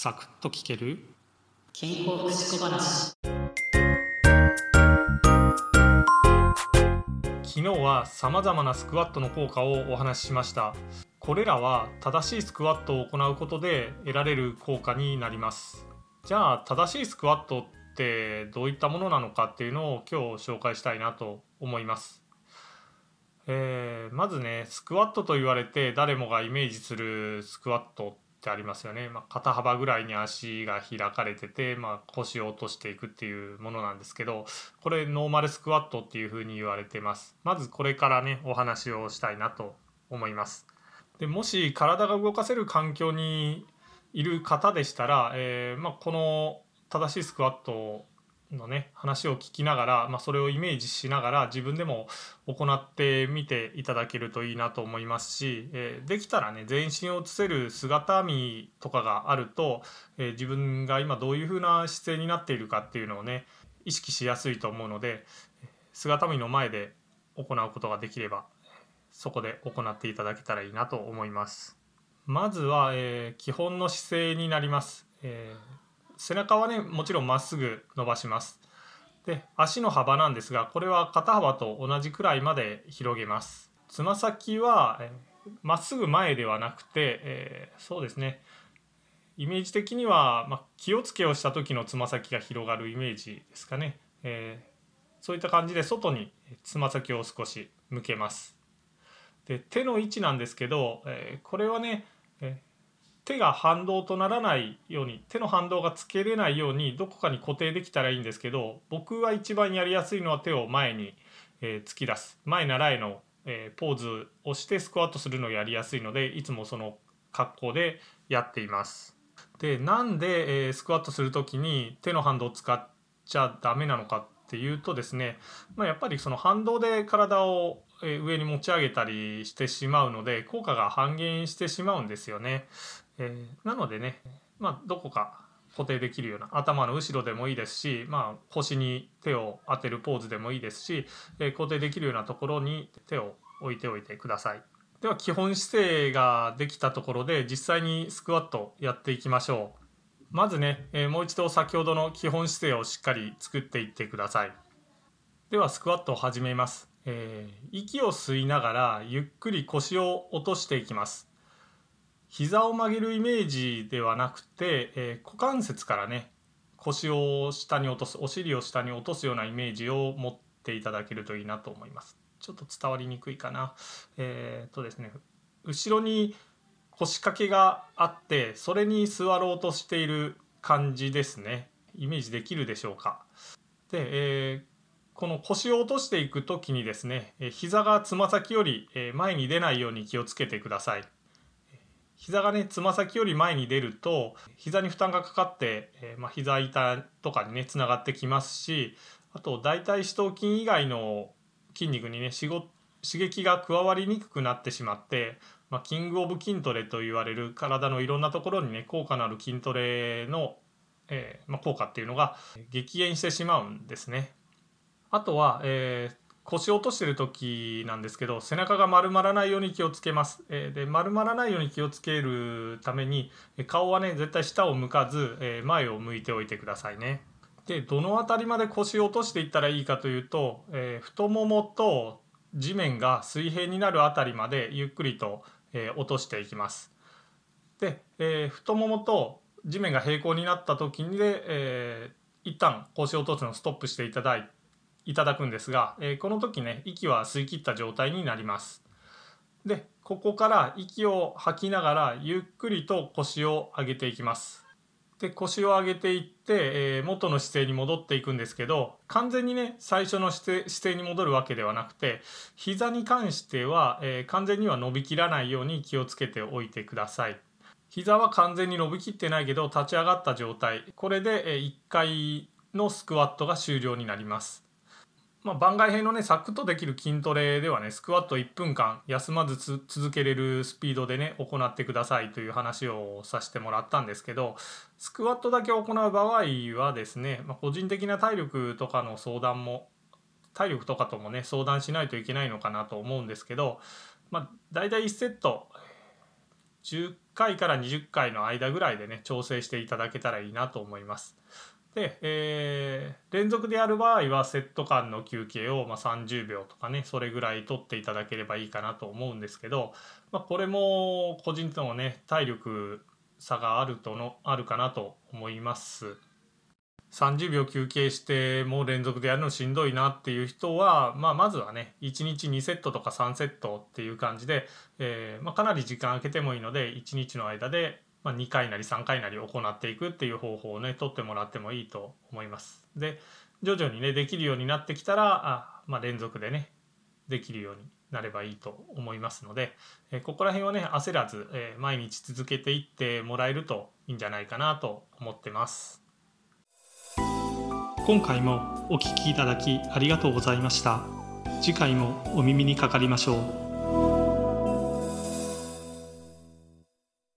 サクッと聞ける？健康福祉小話。昨日はさまざまなスクワットの効果をお話ししました。これらは正しいスクワットを行うことで得られる効果になります。じゃあ正しいスクワットってどういったものなのかっていうのを今日紹介したいなと思います。えー、まずねスクワットと言われて誰もがイメージするスクワットってありますよね、まあ、肩幅ぐらいに足が開かれてて、まあ、腰を落としていくっていうものなんですけどこれノーマルスクワットっていうふうに言われてます。まずこれからねお話をしたいなと思います。でもし体が動かせる環境にいる方でしたら、えー、まあ、この正しいスクワットのね話を聞きながら、まあ、それをイメージしながら自分でも行ってみていただけるといいなと思いますし、えー、できたらね全身を映せる姿見とかがあると、えー、自分が今どういう風な姿勢になっているかっていうのをね意識しやすいと思うので姿見の前で行うことができればそこで行っていただけたらいいなと思います。まずは、えー、基本の姿勢になります。えー背中はねもちろんまっすぐ伸ばします。で足の幅なんですがこれは肩幅と同じくらいまで広げます。つま先はまっすぐ前ではなくて、えー、そうですね。イメージ的には、まあ、気をつけをした時のつま先が広がるイメージですかね、えー、そういった感じで外につま先を少し向けます。で手の位置なんですけど、えー、これはね、え手が反動とならないように手の反動がつけれないようにどこかに固定できたらいいんですけど僕は一番やりやすいのは手を前に、え、突き出す前習いの、えー、ポーズをしてスクワットするのをやりやすいのでいつもその格好でやっています。でなんで、え、スクワットする時に手の反動を使っちゃダメなのかっていうとですね、まあ、やっぱりその反動で体を上に持ち上げたりしてしまうので効果が半減してしまうんですよね。えー、なのでね、まあ、どこか固定できるような頭の後ろでもいいですし、まあ、腰に手を当てるポーズでもいいですし、えー、固定できるようなところに手を置いておいてください。では基本姿勢ができたところで実際にスクワットやっていきましょう。まずね、えー、もう一度先ほどの基本姿勢をしっかり作っていってください。ではスクワットを始めます。えー、息を吸いながらゆっくり腰を落としていきます。膝を曲げるイメージではなくて、えー、股関節からね腰を下に落とすお尻を下に落とすようなイメージを持っていただけるといいなと思います。ちょっと伝わりにくいかな。えー、っとですね後ろに腰掛けがあってそれに座ろうとしている感じですね。イメージできるでしょうか。で、えー、この腰を落としていく時にですね膝がつま先より前に出ないように気をつけてください。膝がねつま先より前に出ると膝に負担がかかって、えー、まあ、膝痛とかにねつながってきますしあと大腿四頭筋以外の筋肉にね刺激が加わりにくくなってしまって、まあ、キングオブ筋トレと言われる体のいろんなところにね効果のある筋トレの、えー、まあ、効果っていうのが激減してしまうんですね。あとは、えー腰を落としてる時なんですけど背中が丸まらないように気をつけます、えー、で丸まらないように気をつけるために顔はね絶対下を向かず、えー、前を向いておいてくださいね。でどの辺りまで腰を落としていったらいいかというと、えー、太ももと地面が水平になる辺りまでゆっくりと、え落としていきます。で、え太ももと地面が平行になった時にで、えー、一旦腰を落とすのをストップしていただいていただくんですが、えー、この時ね息は吸い切った状態になります。でここから息を吐きながらゆっくりと腰を上げていきます。で腰を上げていって、えー、元の姿勢に戻っていくんですけど完全にね最初の姿勢姿勢に戻るわけではなくて膝に関しては、えー、完全には伸びきらないように気をつけておいてください。膝は完全に伸びきってないけど立ち上がった状態。これで1回のスクワットが終了になります。まあ、番外編のねサクッとできる筋トレではねスクワット1分間休まず続けれるスピードでね行ってくださいという話をさせてもらったんですけどスクワットだけ行う場合はですね、まあ、個人的な体力とかの相談も体力とかともね相談しないといけないのかなと思うんですけど、まあ、大体1セット10回から20回の間ぐらいでね調整していただけたらいいなと思います。で、えー、連続でやる場合はセット間の休憩をま30秒とかねそれぐらい取っていただければいいかなと思うんですけど、まあ、これも個人とのね体力差があるとのあるかなと思います。30秒休憩してもう連続でやるのしんどいなっていう人は、まあ、まずはね1日2セットとか3セットっていう感じで、えー、まあ、かなり時間空けてもいいので1日の間でまあ、2回なり3回なり行っていくっていう方法をね取ってもらってもいいと思います。で徐々にねできるようになってきたらあ、まあ、連続でねできるようになればいいと思いますので、えここら辺はね焦らず、え毎日続けていってもらえるといいんじゃないかなと思ってます。今回もお聴きいただきありがとうございました。次回もお耳にかかりましょう。